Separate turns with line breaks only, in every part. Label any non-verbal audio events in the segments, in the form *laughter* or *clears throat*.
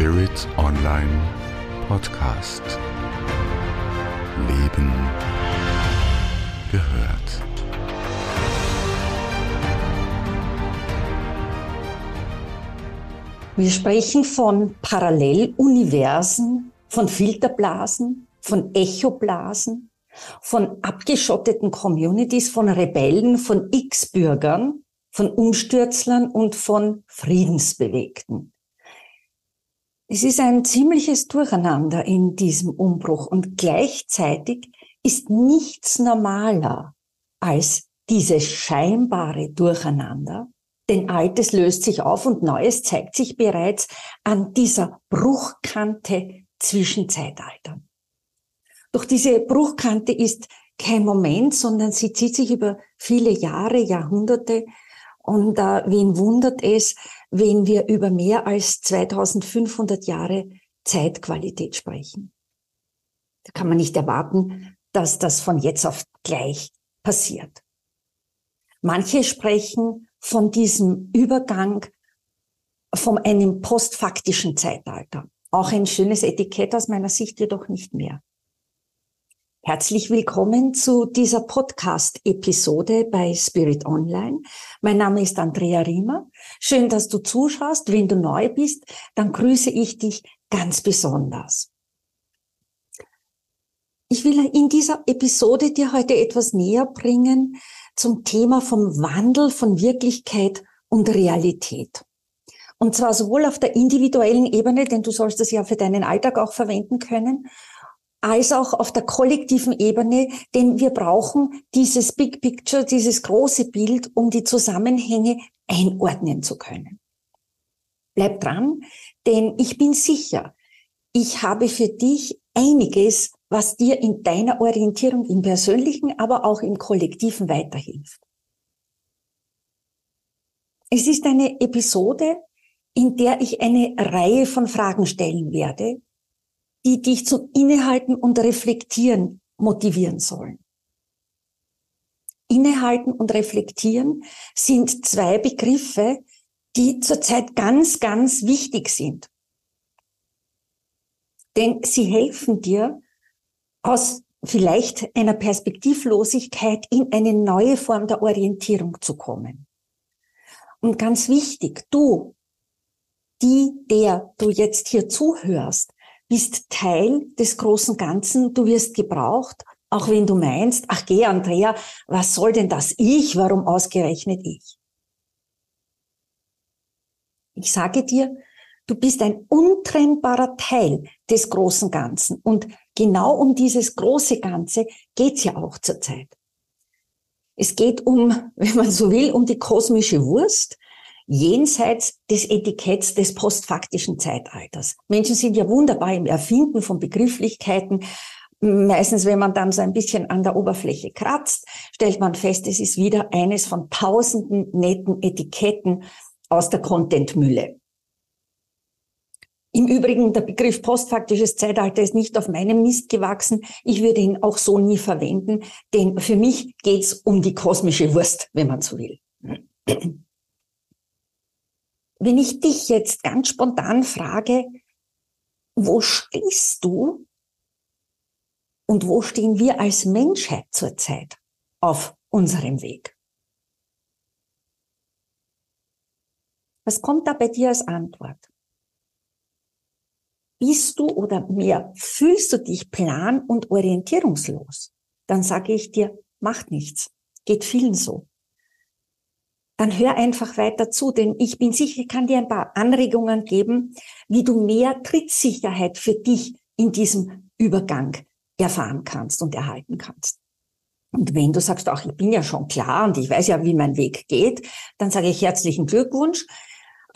Spirit Online Podcast. Leben gehört.
Wir sprechen von Paralleluniversen, von Filterblasen, von Echoblasen, von abgeschotteten Communities, von Rebellen, von X-Bürgern, von Umstürzlern und von Friedensbewegten. Es ist ein ziemliches Durcheinander in diesem Umbruch und gleichzeitig ist nichts normaler als dieses scheinbare Durcheinander, denn Altes löst sich auf und Neues zeigt sich bereits an dieser Bruchkante zwischen Zeitaltern. Doch diese Bruchkante ist kein Moment, sondern sie zieht sich über viele Jahre, Jahrhunderte. Und äh, wen wundert es, wenn wir über mehr als 2500 Jahre Zeitqualität sprechen? Da kann man nicht erwarten, dass das von jetzt auf gleich passiert. Manche sprechen von diesem Übergang von einem postfaktischen Zeitalter. Auch ein schönes Etikett aus meiner Sicht jedoch nicht mehr. Herzlich willkommen zu dieser Podcast-Episode bei Spirit Online. Mein Name ist Andrea Riemer. Schön, dass du zuschaust. Wenn du neu bist, dann grüße ich dich ganz besonders. Ich will in dieser Episode dir heute etwas näher bringen, zum Thema vom Wandel von Wirklichkeit und Realität. Und zwar sowohl auf der individuellen Ebene, denn du sollst das ja für deinen Alltag auch verwenden können, als auch auf der kollektiven Ebene, denn wir brauchen dieses Big Picture, dieses große Bild, um die Zusammenhänge einordnen zu können. Bleib dran, denn ich bin sicher, ich habe für dich einiges was dir in deiner Orientierung im persönlichen, aber auch im kollektiven weiterhilft. Es ist eine Episode, in der ich eine Reihe von Fragen stellen werde, die dich zum Innehalten und Reflektieren motivieren sollen. Innehalten und Reflektieren sind zwei Begriffe, die zurzeit ganz, ganz wichtig sind. Denn sie helfen dir, aus vielleicht einer Perspektivlosigkeit in eine neue Form der Orientierung zu kommen. Und ganz wichtig, du, die, der du jetzt hier zuhörst, bist Teil des großen Ganzen, du wirst gebraucht, auch wenn du meinst, ach geh Andrea, was soll denn das ich, warum ausgerechnet ich? Ich sage dir, du bist ein untrennbarer Teil des großen Ganzen und genau um dieses große Ganze geht's ja auch zurzeit. Es geht um, *laughs* wenn man so will, um die kosmische Wurst, jenseits des Etiketts des postfaktischen Zeitalters. Menschen sind ja wunderbar im Erfinden von Begrifflichkeiten. Meistens, wenn man dann so ein bisschen an der Oberfläche kratzt, stellt man fest, es ist wieder eines von tausenden netten Etiketten aus der Contentmülle. Im Übrigen, der Begriff postfaktisches Zeitalter ist nicht auf meinem Mist gewachsen. Ich würde ihn auch so nie verwenden, denn für mich geht's um die kosmische Wurst, wenn man so will. Wenn ich dich jetzt ganz spontan frage, wo stehst du und wo stehen wir als Menschheit zurzeit auf unserem Weg? Was kommt da bei dir als Antwort? bist du oder mehr fühlst du dich plan- und orientierungslos, dann sage ich dir, macht nichts. Geht vielen so. Dann hör einfach weiter zu, denn ich bin sicher, ich kann dir ein paar Anregungen geben, wie du mehr Trittsicherheit für dich in diesem Übergang erfahren kannst und erhalten kannst. Und wenn du sagst, auch ich bin ja schon klar und ich weiß ja, wie mein Weg geht, dann sage ich herzlichen Glückwunsch.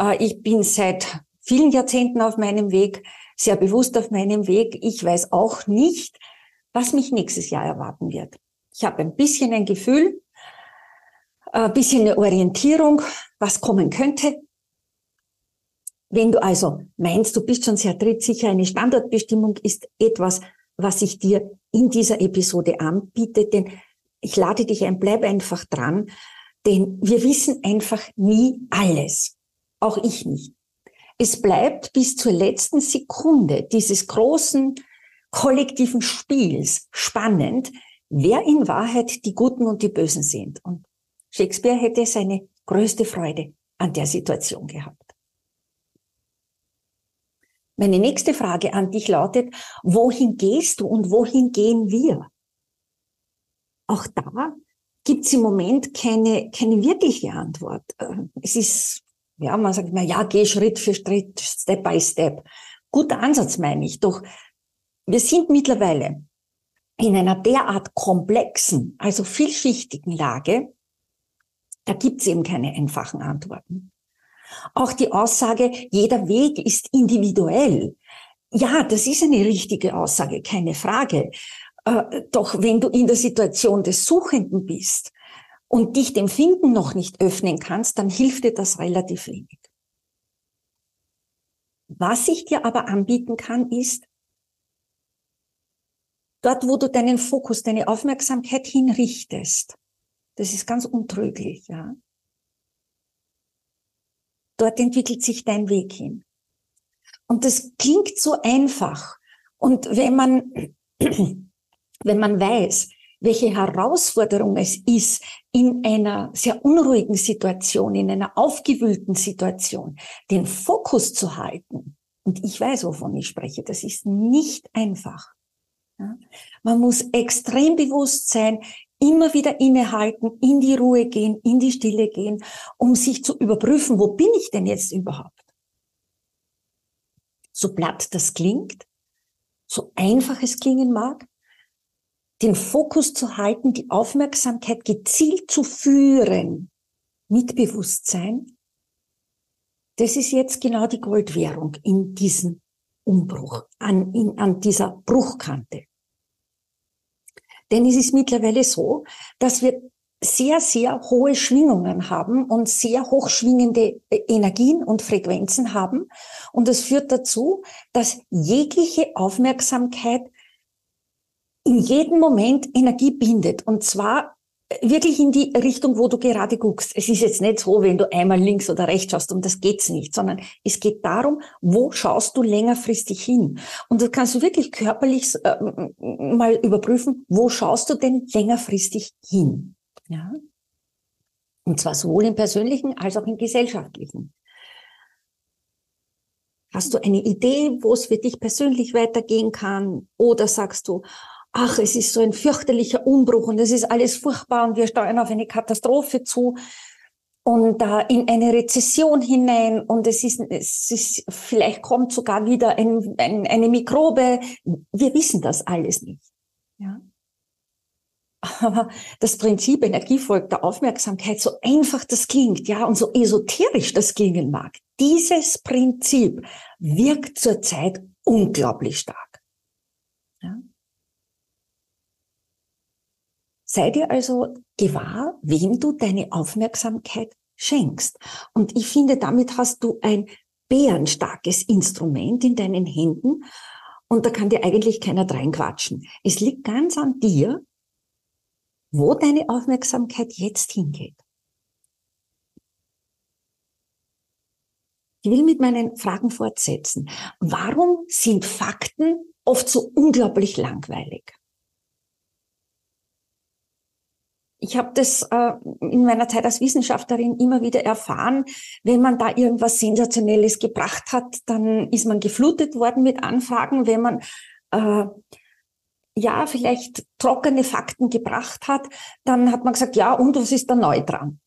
Äh, ich bin seit vielen Jahrzehnten auf meinem Weg sehr bewusst auf meinem Weg. Ich weiß auch nicht, was mich nächstes Jahr erwarten wird. Ich habe ein bisschen ein Gefühl, ein bisschen eine Orientierung, was kommen könnte. Wenn du also meinst, du bist schon sehr trittsicher, eine Standortbestimmung ist etwas, was ich dir in dieser Episode anbiete, denn ich lade dich ein, bleib einfach dran, denn wir wissen einfach nie alles. Auch ich nicht. Es bleibt bis zur letzten Sekunde dieses großen kollektiven Spiels spannend, wer in Wahrheit die Guten und die Bösen sind. Und Shakespeare hätte seine größte Freude an der Situation gehabt. Meine nächste Frage an dich lautet, wohin gehst du und wohin gehen wir? Auch da gibt es im Moment keine, keine wirkliche Antwort. Äh, es ist, ja, man sagt immer, ja, geh Schritt für Schritt, Step by Step. Guter Ansatz meine ich. Doch wir sind mittlerweile in einer derart komplexen, also vielschichtigen Lage, da gibt es eben keine einfachen Antworten. Auch die Aussage, jeder Weg ist individuell. Ja, das ist eine richtige Aussage, keine Frage. Äh, doch wenn du in der Situation des Suchenden bist und dich dem Finden noch nicht öffnen kannst, dann hilft dir das relativ wenig. Was ich dir aber anbieten kann, ist, dort, wo du deinen Fokus, deine Aufmerksamkeit hinrichtest, das ist ganz untrüglich, ja. Dort entwickelt sich dein Weg hin. Und das klingt so einfach. Und wenn man, *clears throat* wenn man weiß, welche Herausforderung es ist, in einer sehr unruhigen Situation, in einer aufgewühlten Situation, den Fokus zu halten. Und ich weiß, wovon ich spreche. Das ist nicht einfach. Ja? Man muss extrem bewusst sein, immer wieder innehalten, in die Ruhe gehen, in die Stille gehen, um sich zu überprüfen, wo bin ich denn jetzt überhaupt? So platt das klingt, so einfach es klingen mag, den Fokus zu halten, die Aufmerksamkeit gezielt zu führen mit Bewusstsein, das ist jetzt genau die Goldwährung in diesem Umbruch, an, in, an dieser Bruchkante. Denn es ist mittlerweile so, dass wir sehr, sehr hohe Schwingungen haben und sehr hochschwingende äh, Energien und Frequenzen haben. Und das führt dazu, dass jegliche Aufmerksamkeit in jedem Moment Energie bindet. Und zwar wirklich in die Richtung, wo du gerade guckst. Es ist jetzt nicht so, wenn du einmal links oder rechts schaust, um das geht's nicht, sondern es geht darum, wo schaust du längerfristig hin? Und das kannst du wirklich körperlich äh, mal überprüfen, wo schaust du denn längerfristig hin? Ja? Und zwar sowohl im persönlichen als auch im gesellschaftlichen. Hast du eine Idee, wo es für dich persönlich weitergehen kann? Oder sagst du, ach, es ist so ein fürchterlicher Umbruch und es ist alles furchtbar und wir steuern auf eine Katastrophe zu und äh, in eine Rezession hinein und es ist, es ist, vielleicht kommt sogar wieder ein, ein, eine Mikrobe. Wir wissen das alles nicht. Ja. Aber das Prinzip Energie folgt der Aufmerksamkeit, so einfach das klingt, ja, und so esoterisch das klingen mag, dieses Prinzip wirkt zurzeit unglaublich stark. Ja. Sei dir also gewahr, wem du deine Aufmerksamkeit schenkst. Und ich finde, damit hast du ein bärenstarkes Instrument in deinen Händen und da kann dir eigentlich keiner dreinquatschen. Es liegt ganz an dir, wo deine Aufmerksamkeit jetzt hingeht. Ich will mit meinen Fragen fortsetzen. Warum sind Fakten oft so unglaublich langweilig? Ich habe das äh, in meiner Zeit als Wissenschaftlerin immer wieder erfahren, wenn man da irgendwas Sensationelles gebracht hat, dann ist man geflutet worden mit Anfragen. Wenn man äh, ja vielleicht trockene Fakten gebracht hat, dann hat man gesagt, ja, und was ist da neu dran?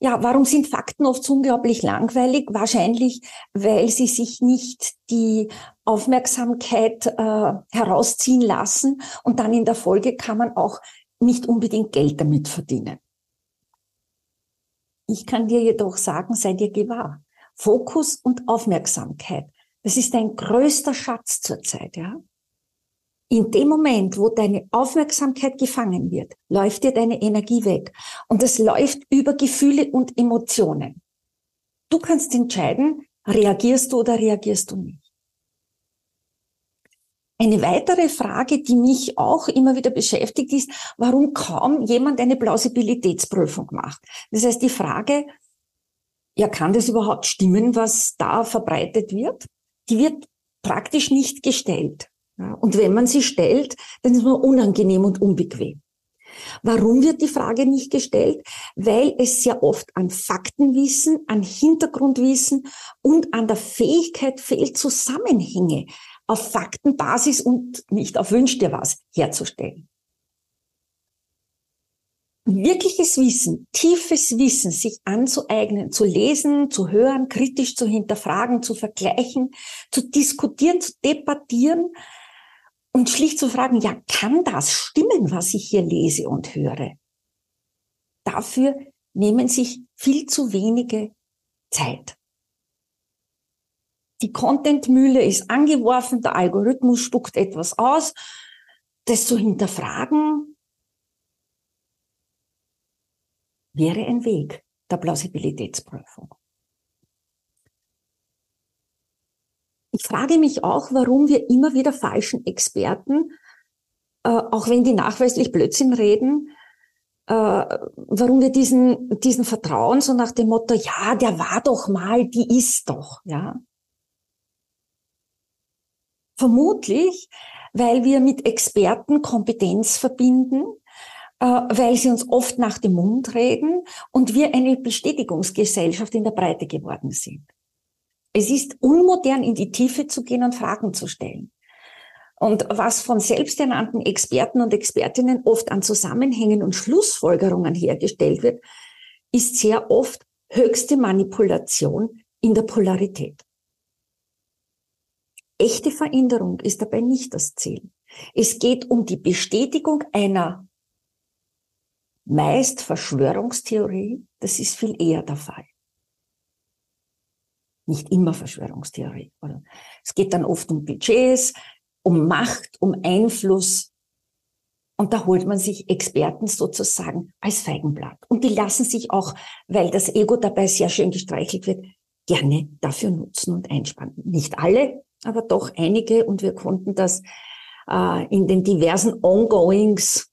Ja, warum sind Fakten oft so unglaublich langweilig? Wahrscheinlich, weil sie sich nicht die Aufmerksamkeit äh, herausziehen lassen und dann in der Folge kann man auch nicht unbedingt Geld damit verdienen. Ich kann dir jedoch sagen, sei dir gewahr. Fokus und Aufmerksamkeit, das ist dein größter Schatz zurzeit, ja? In dem Moment, wo deine Aufmerksamkeit gefangen wird, läuft dir deine Energie weg. Und es läuft über Gefühle und Emotionen. Du kannst entscheiden, reagierst du oder reagierst du nicht. Eine weitere Frage, die mich auch immer wieder beschäftigt, ist, warum kaum jemand eine Plausibilitätsprüfung macht. Das heißt, die Frage, ja, kann das überhaupt stimmen, was da verbreitet wird? Die wird praktisch nicht gestellt. Und wenn man sie stellt, dann ist man unangenehm und unbequem. Warum wird die Frage nicht gestellt? Weil es sehr oft an Faktenwissen, an Hintergrundwissen und an der Fähigkeit fehlt, Zusammenhänge auf Faktenbasis und nicht auf Wünsch dir was herzustellen. Wirkliches Wissen, tiefes Wissen sich anzueignen, zu lesen, zu hören, kritisch zu hinterfragen, zu vergleichen, zu diskutieren, zu debattieren, und schlicht zu fragen, ja, kann das stimmen, was ich hier lese und höre? Dafür nehmen sich viel zu wenige Zeit. Die Contentmühle ist angeworfen, der Algorithmus spuckt etwas aus. Das zu hinterfragen wäre ein Weg der Plausibilitätsprüfung. Ich frage mich auch, warum wir immer wieder falschen Experten, äh, auch wenn die nachweislich Blödsinn reden, äh, warum wir diesen, diesen Vertrauen so nach dem Motto, ja, der war doch mal, die ist doch, ja. Vermutlich, weil wir mit Experten Kompetenz verbinden, äh, weil sie uns oft nach dem Mund reden und wir eine Bestätigungsgesellschaft in der Breite geworden sind. Es ist unmodern, in die Tiefe zu gehen und Fragen zu stellen. Und was von selbsternannten Experten und Expertinnen oft an Zusammenhängen und Schlussfolgerungen hergestellt wird, ist sehr oft höchste Manipulation in der Polarität. Echte Veränderung ist dabei nicht das Ziel. Es geht um die Bestätigung einer meist Verschwörungstheorie. Das ist viel eher der Fall nicht immer Verschwörungstheorie. Oder? Es geht dann oft um Budgets, um Macht, um Einfluss. Und da holt man sich Experten sozusagen als Feigenblatt. Und die lassen sich auch, weil das Ego dabei sehr schön gestreichelt wird, gerne dafür nutzen und einspannen. Nicht alle, aber doch einige. Und wir konnten das äh, in den diversen Ongoings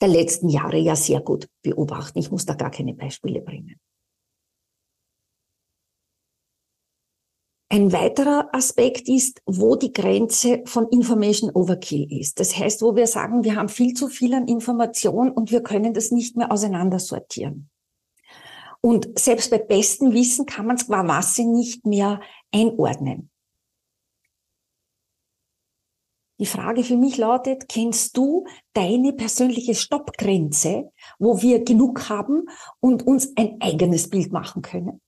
der letzten Jahre ja sehr gut beobachten. Ich muss da gar keine Beispiele bringen. Ein weiterer Aspekt ist, wo die Grenze von Information Overkill ist. Das heißt, wo wir sagen, wir haben viel zu viel an Information und wir können das nicht mehr auseinandersortieren. Und selbst bei bestem Wissen kann man es qua Masse nicht mehr einordnen. Die Frage für mich lautet, kennst du deine persönliche Stoppgrenze, wo wir genug haben und uns ein eigenes Bild machen können?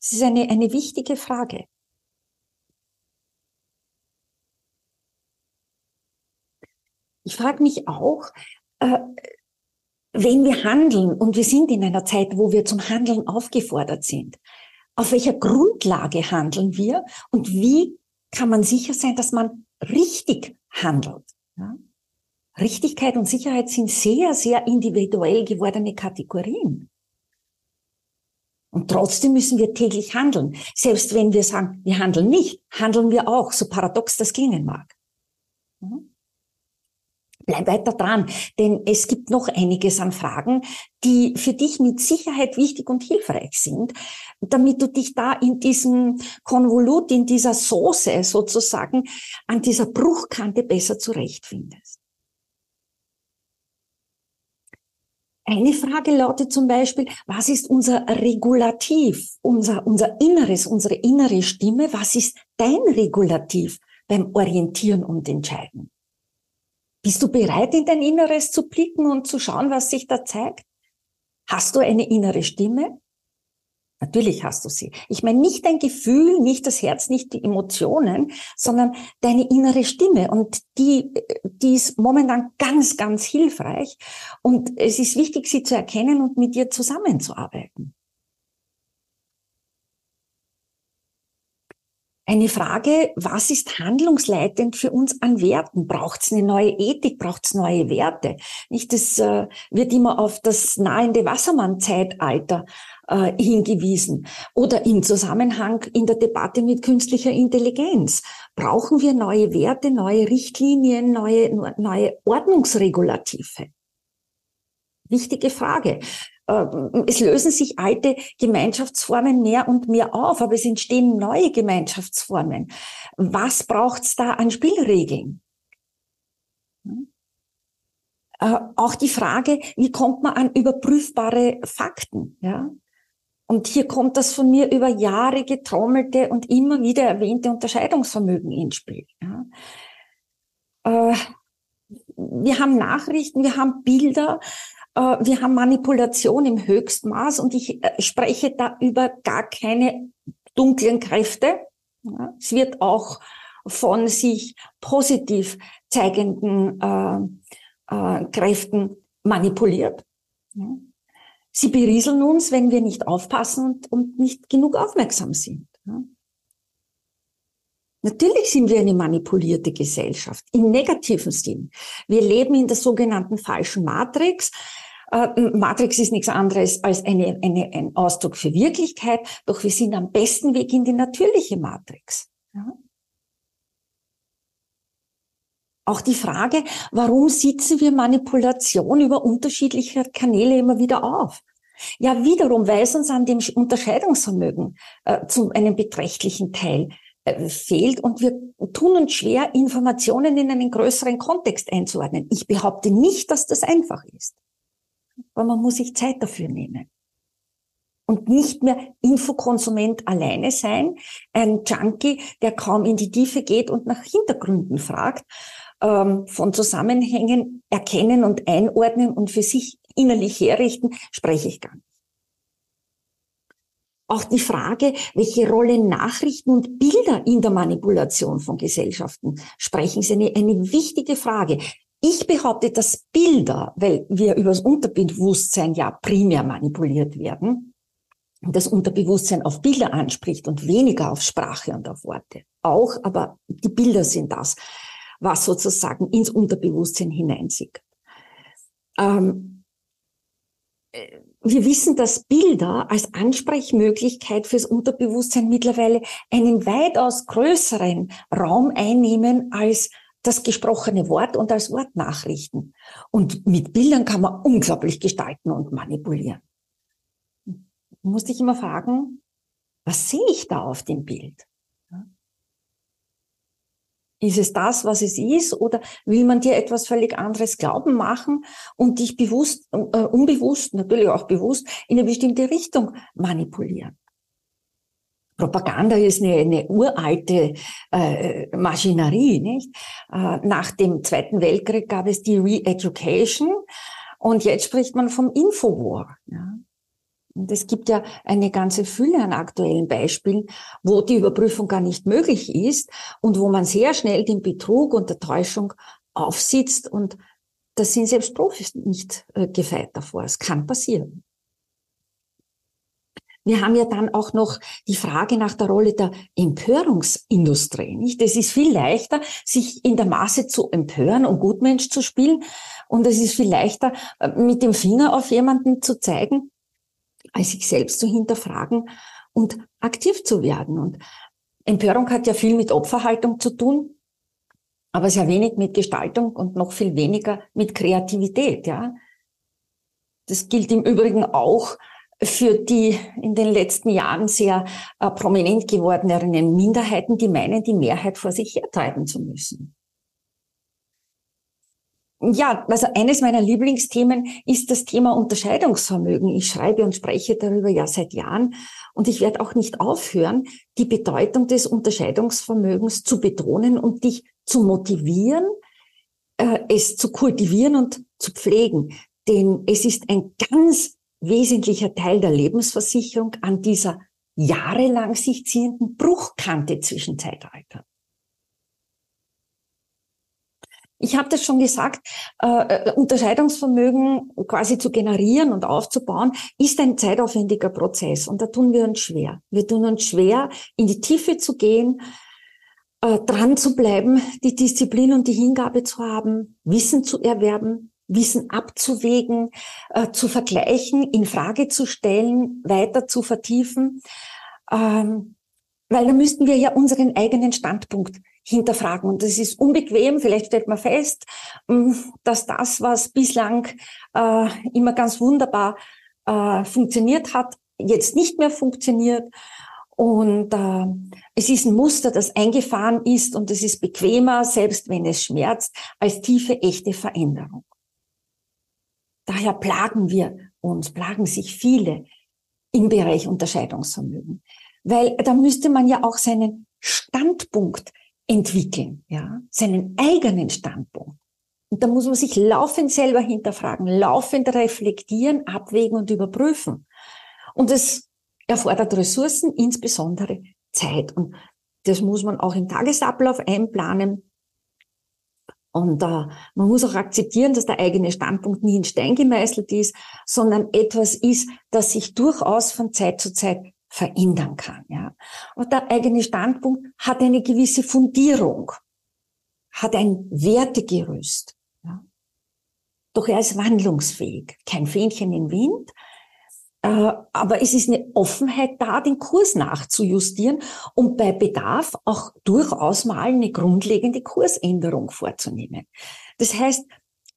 Es ist eine, eine wichtige Frage. Ich frage mich auch, äh, wenn wir handeln und wir sind in einer Zeit, wo wir zum Handeln aufgefordert sind, auf welcher Grundlage handeln wir und wie kann man sicher sein, dass man richtig handelt? Ja? Richtigkeit und Sicherheit sind sehr, sehr individuell gewordene Kategorien. Und trotzdem müssen wir täglich handeln. Selbst wenn wir sagen, wir handeln nicht, handeln wir auch, so paradox das klingen mag. Mhm. Bleib weiter dran, denn es gibt noch einiges an Fragen, die für dich mit Sicherheit wichtig und hilfreich sind, damit du dich da in diesem Konvolut, in dieser Soße sozusagen, an dieser Bruchkante besser zurechtfindest. Eine Frage lautet zum Beispiel, was ist unser Regulativ, unser, unser Inneres, unsere innere Stimme? Was ist dein Regulativ beim Orientieren und Entscheiden? Bist du bereit, in dein Inneres zu blicken und zu schauen, was sich da zeigt? Hast du eine innere Stimme? Natürlich hast du sie. Ich meine nicht dein Gefühl, nicht das Herz, nicht die Emotionen, sondern deine innere Stimme. Und die, die ist momentan ganz, ganz hilfreich. Und es ist wichtig, sie zu erkennen und mit dir zusammenzuarbeiten. Eine Frage, was ist handlungsleitend für uns an Werten? Braucht es eine neue Ethik? Braucht es neue Werte? Nicht, das äh, wird immer auf das nahende Wassermann-Zeitalter äh, hingewiesen oder im Zusammenhang in der Debatte mit künstlicher Intelligenz. Brauchen wir neue Werte, neue Richtlinien, neue, neue Ordnungsregulative? Wichtige Frage. Äh, es lösen sich alte Gemeinschaftsformen mehr und mehr auf, aber es entstehen neue Gemeinschaftsformen. Was braucht's da an Spielregeln? Äh, auch die Frage, wie kommt man an überprüfbare Fakten? Ja? Und hier kommt das von mir über Jahre getrommelte und immer wieder erwähnte Unterscheidungsvermögen ins Spiel. Ja? Äh, wir haben Nachrichten, wir haben Bilder, wir haben Manipulation im Höchstmaß und ich äh, spreche da über gar keine dunklen Kräfte. Es wird auch von sich positiv zeigenden äh, äh, Kräften manipuliert. Sie berieseln uns, wenn wir nicht aufpassen und, und nicht genug aufmerksam sind. Natürlich sind wir eine manipulierte Gesellschaft im negativen Sinn. Wir leben in der sogenannten falschen Matrix. Äh, Matrix ist nichts anderes als eine, eine, ein Ausdruck für Wirklichkeit, doch wir sind am besten Weg in die natürliche Matrix. Ja? Auch die Frage, warum sitzen wir Manipulation über unterschiedliche Kanäle immer wieder auf? Ja, wiederum, weil es uns an dem Unterscheidungsvermögen äh, zu einem beträchtlichen Teil äh, fehlt und wir tun uns schwer, Informationen in einen größeren Kontext einzuordnen. Ich behaupte nicht, dass das einfach ist, aber man muss sich Zeit dafür nehmen und nicht mehr Infokonsument alleine sein, ein Junkie, der kaum in die Tiefe geht und nach Hintergründen fragt, ähm, von Zusammenhängen erkennen und einordnen und für sich innerlich herrichten, spreche ich gar nicht. Auch die Frage, welche Rolle Nachrichten und Bilder in der Manipulation von Gesellschaften sprechen, ist eine, eine wichtige Frage. Ich behaupte, dass Bilder, weil wir über das Unterbewusstsein ja primär manipuliert werden, das Unterbewusstsein auf Bilder anspricht und weniger auf Sprache und auf Worte. Auch, aber die Bilder sind das was sozusagen ins Unterbewusstsein hineinsickert. Ähm, äh, wir wissen, dass Bilder als Ansprechmöglichkeit fürs Unterbewusstsein mittlerweile einen weitaus größeren Raum einnehmen als das gesprochene Wort und als Wortnachrichten. Und mit Bildern kann man unglaublich gestalten und manipulieren. Du musst dich immer fragen, was sehe ich da auf dem Bild? Ist es das, was es ist, oder will man dir etwas völlig anderes glauben machen und dich bewusst, äh, unbewusst, natürlich auch bewusst, in eine bestimmte Richtung manipulieren? Propaganda ist eine, eine uralte äh, Maschinerie, nicht? Äh, nach dem Zweiten Weltkrieg gab es die Re-Education und jetzt spricht man vom Infowar. Ja? Und es gibt ja eine ganze Fülle an aktuellen Beispielen, wo die Überprüfung gar nicht möglich ist und wo man sehr schnell den Betrug und der Täuschung aufsitzt und da sind selbst Profis nicht äh, gefeit davor. Es kann passieren. Wir haben ja dann auch noch die Frage nach der Rolle der Empörungsindustrie. Nicht? Es ist viel leichter, sich in der Masse zu empören und Gutmensch zu spielen. Und es ist viel leichter, äh, mit dem Finger auf jemanden zu zeigen, als sich selbst zu hinterfragen und aktiv zu werden. Und Empörung hat ja viel mit Opferhaltung zu tun, aber sehr wenig mit Gestaltung und noch viel weniger mit Kreativität, ja. Das gilt im Übrigen auch für die in den letzten Jahren sehr äh, prominent gewordenen Minderheiten, die meinen, die Mehrheit vor sich hertreiben zu müssen. Ja, also eines meiner Lieblingsthemen ist das Thema Unterscheidungsvermögen. Ich schreibe und spreche darüber ja seit Jahren und ich werde auch nicht aufhören, die Bedeutung des Unterscheidungsvermögens zu betonen und dich zu motivieren, äh, es zu kultivieren und zu pflegen. Denn es ist ein ganz wesentlicher Teil der Lebensversicherung an dieser jahrelang sich ziehenden Bruchkante zwischen Zeitaltern. Ich habe das schon gesagt, äh, äh, Unterscheidungsvermögen quasi zu generieren und aufzubauen, ist ein zeitaufwendiger Prozess und da tun wir uns schwer. Wir tun uns schwer, in die Tiefe zu gehen, äh, dran zu bleiben, die Disziplin und die Hingabe zu haben, Wissen zu erwerben, Wissen abzuwägen, äh, zu vergleichen, in Frage zu stellen, weiter zu vertiefen. Ähm, weil da müssten wir ja unseren eigenen Standpunkt hinterfragen. Und das ist unbequem. Vielleicht stellt man fest, mm, dass das, was bislang äh, immer ganz wunderbar äh, funktioniert hat, jetzt nicht mehr funktioniert. Und äh, es ist ein Muster, das eingefahren ist und es ist bequemer, selbst wenn es schmerzt, als tiefe, echte Veränderung. Daher plagen wir uns, plagen sich viele im Bereich Unterscheidungsvermögen. Weil da müsste man ja auch seinen Standpunkt entwickeln, ja, seinen eigenen Standpunkt. Und da muss man sich laufend selber hinterfragen, laufend reflektieren, abwägen und überprüfen. Und es erfordert Ressourcen, insbesondere Zeit. Und das muss man auch im Tagesablauf einplanen. Und äh, man muss auch akzeptieren, dass der eigene Standpunkt nie in Stein gemeißelt ist, sondern etwas ist, das sich durchaus von Zeit zu Zeit verändern kann. Ja. Und der eigene Standpunkt hat eine gewisse Fundierung, hat ein Wertegerüst. Ja. Doch er ist wandlungsfähig, kein Fähnchen im Wind, aber es ist eine Offenheit da, den Kurs nachzujustieren und bei Bedarf auch durchaus mal eine grundlegende Kursänderung vorzunehmen. Das heißt,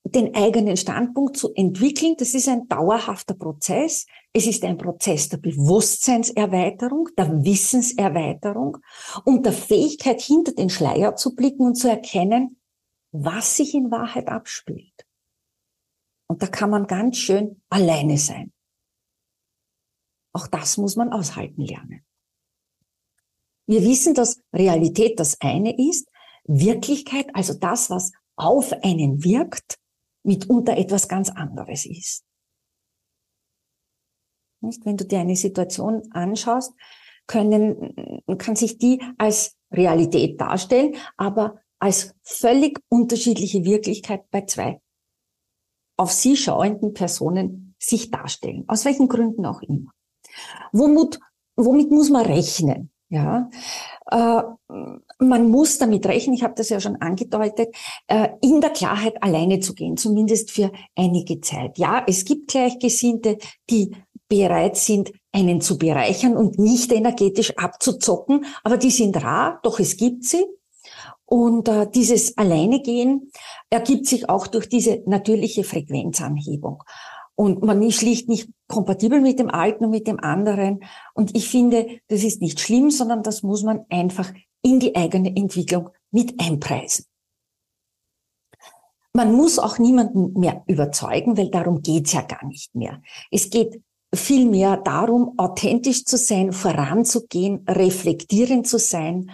den eigenen Standpunkt zu entwickeln, das ist ein dauerhafter Prozess. Es ist ein Prozess der Bewusstseinserweiterung, der Wissenserweiterung und der Fähigkeit, hinter den Schleier zu blicken und zu erkennen, was sich in Wahrheit abspielt. Und da kann man ganz schön alleine sein. Auch das muss man aushalten lernen. Wir wissen, dass Realität das eine ist, Wirklichkeit, also das, was auf einen wirkt, mitunter etwas ganz anderes ist. Nicht? Wenn du dir eine Situation anschaust, können, kann sich die als Realität darstellen, aber als völlig unterschiedliche Wirklichkeit bei zwei auf sie schauenden Personen sich darstellen. Aus welchen Gründen auch immer. Womit, womit muss man rechnen? Ja, äh, man muss damit rechnen, ich habe das ja schon angedeutet, äh, in der Klarheit alleine zu gehen, zumindest für einige Zeit. Ja, es gibt Gleichgesinnte, die bereit sind, einen zu bereichern und nicht energetisch abzuzocken, aber die sind rar, doch es gibt sie. Und äh, dieses Alleinegehen ergibt sich auch durch diese natürliche Frequenzanhebung. Und man ist schlicht nicht kompatibel mit dem Alten und mit dem anderen. Und ich finde, das ist nicht schlimm, sondern das muss man einfach in die eigene Entwicklung mit einpreisen. Man muss auch niemanden mehr überzeugen, weil darum geht's ja gar nicht mehr. Es geht vielmehr darum, authentisch zu sein, voranzugehen, reflektierend zu sein,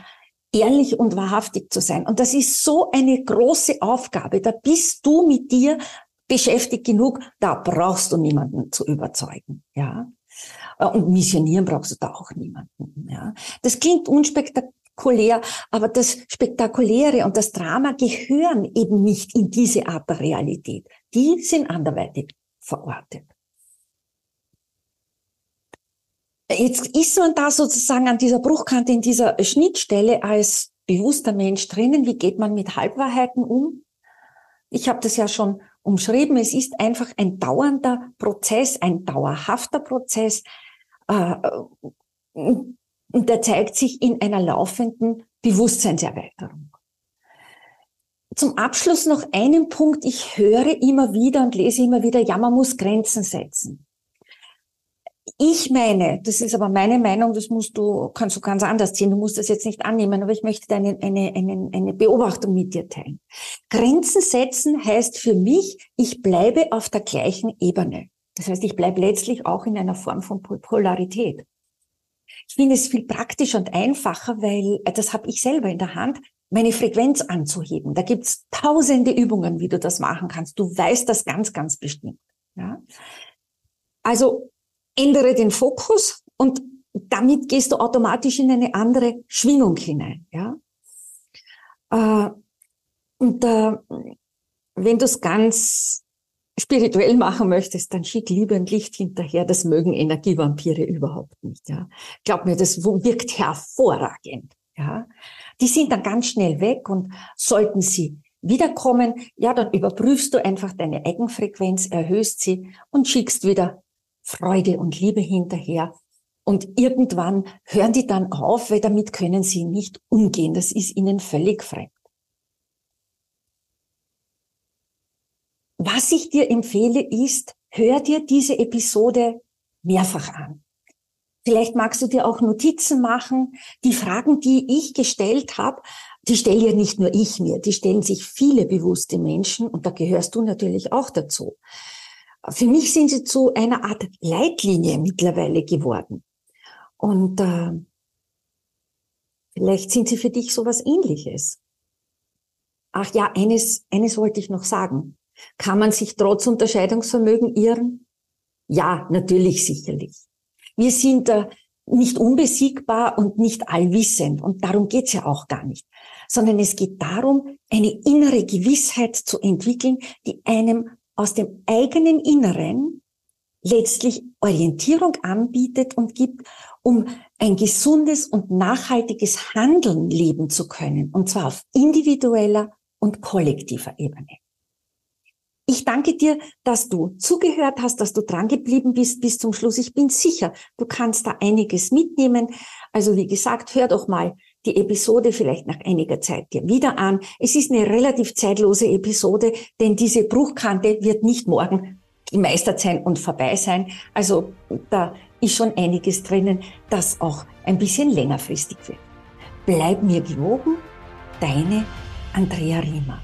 ehrlich und wahrhaftig zu sein. Und das ist so eine große Aufgabe. Da bist du mit dir beschäftigt genug, da brauchst du niemanden zu überzeugen, ja. Äh, und missionieren brauchst du da auch niemanden, ja. Das klingt unspektakulär, aber das Spektakuläre und das Drama gehören eben nicht in diese Art der Realität. Die sind anderweitig verortet. Jetzt ist man da sozusagen an dieser Bruchkante, in dieser Schnittstelle als bewusster Mensch drinnen. Wie geht man mit Halbwahrheiten um? Ich habe das ja schon umschrieben. Es ist einfach ein dauernder Prozess, ein dauerhafter Prozess. Äh, und der zeigt sich in einer laufenden Bewusstseinserweiterung. Zum Abschluss noch einen Punkt. Ich höre immer wieder und lese immer wieder, ja, man muss Grenzen setzen. Ich meine, das ist aber meine Meinung, das musst du, kannst du ganz anders sehen, du musst das jetzt nicht annehmen, aber ich möchte eine, eine, eine, eine Beobachtung mit dir teilen. Grenzen setzen heißt für mich, ich bleibe auf der gleichen Ebene. Das heißt, ich bleibe letztlich auch in einer Form von Polarität. Ich finde es viel praktischer und einfacher, weil äh, das habe ich selber in der Hand, meine Frequenz anzuheben. Da gibt's tausende Übungen, wie du das machen kannst. Du weißt das ganz, ganz bestimmt. Ja? Also ändere den Fokus und damit gehst du automatisch in eine andere Schwingung hinein. Ja? Äh, und äh, wenn du es ganz spirituell machen möchtest, dann schick lieber ein Licht hinterher. Das mögen Energievampire überhaupt nicht. Ja? Glaub mir, das wirkt hervorragend. Ja? Die sind dann ganz schnell weg und sollten sie wiederkommen, ja, dann überprüfst du einfach deine Eigenfrequenz, erhöhst sie und schickst wieder Freude und Liebe hinterher. Und irgendwann hören die dann auf, weil damit können sie nicht umgehen. Das ist ihnen völlig fremd. Was ich dir empfehle, ist hör dir diese Episode mehrfach an. Vielleicht magst du dir auch Notizen machen. Die Fragen, die ich gestellt habe, die stelle ja nicht nur ich mir, die stellen sich viele bewusste Menschen und da gehörst du natürlich auch dazu. Für mich sind sie zu einer Art Leitlinie mittlerweile geworden. Und äh, vielleicht sind sie für dich sowas ähnliches. Ach ja, eines, eines wollte ich noch sagen. Kann man sich trotz Unterscheidungsvermögen irren? Ja, natürlich, sicherlich. Wir sind äh, nicht unbesiegbar und nicht allwissend. Und darum geht's ja auch gar nicht. Sondern es geht darum, eine innere Gewissheit zu entwickeln, die einem aus dem eigenen Inneren letztlich Orientierung anbietet und gibt, um ein gesundes und nachhaltiges Handeln leben zu können. Und zwar auf individueller und kollektiver Ebene. Ich danke dir, dass du zugehört hast, dass du dran geblieben bist bis zum Schluss. Ich bin sicher, du kannst da einiges mitnehmen. Also wie gesagt, hör doch mal die Episode vielleicht nach einiger Zeit dir wieder an. Es ist eine relativ zeitlose Episode, denn diese Bruchkante wird nicht morgen gemeistert sein und vorbei sein. Also da ist schon einiges drinnen, das auch ein bisschen längerfristig wird. Bleib mir gewogen, deine Andrea Riemer.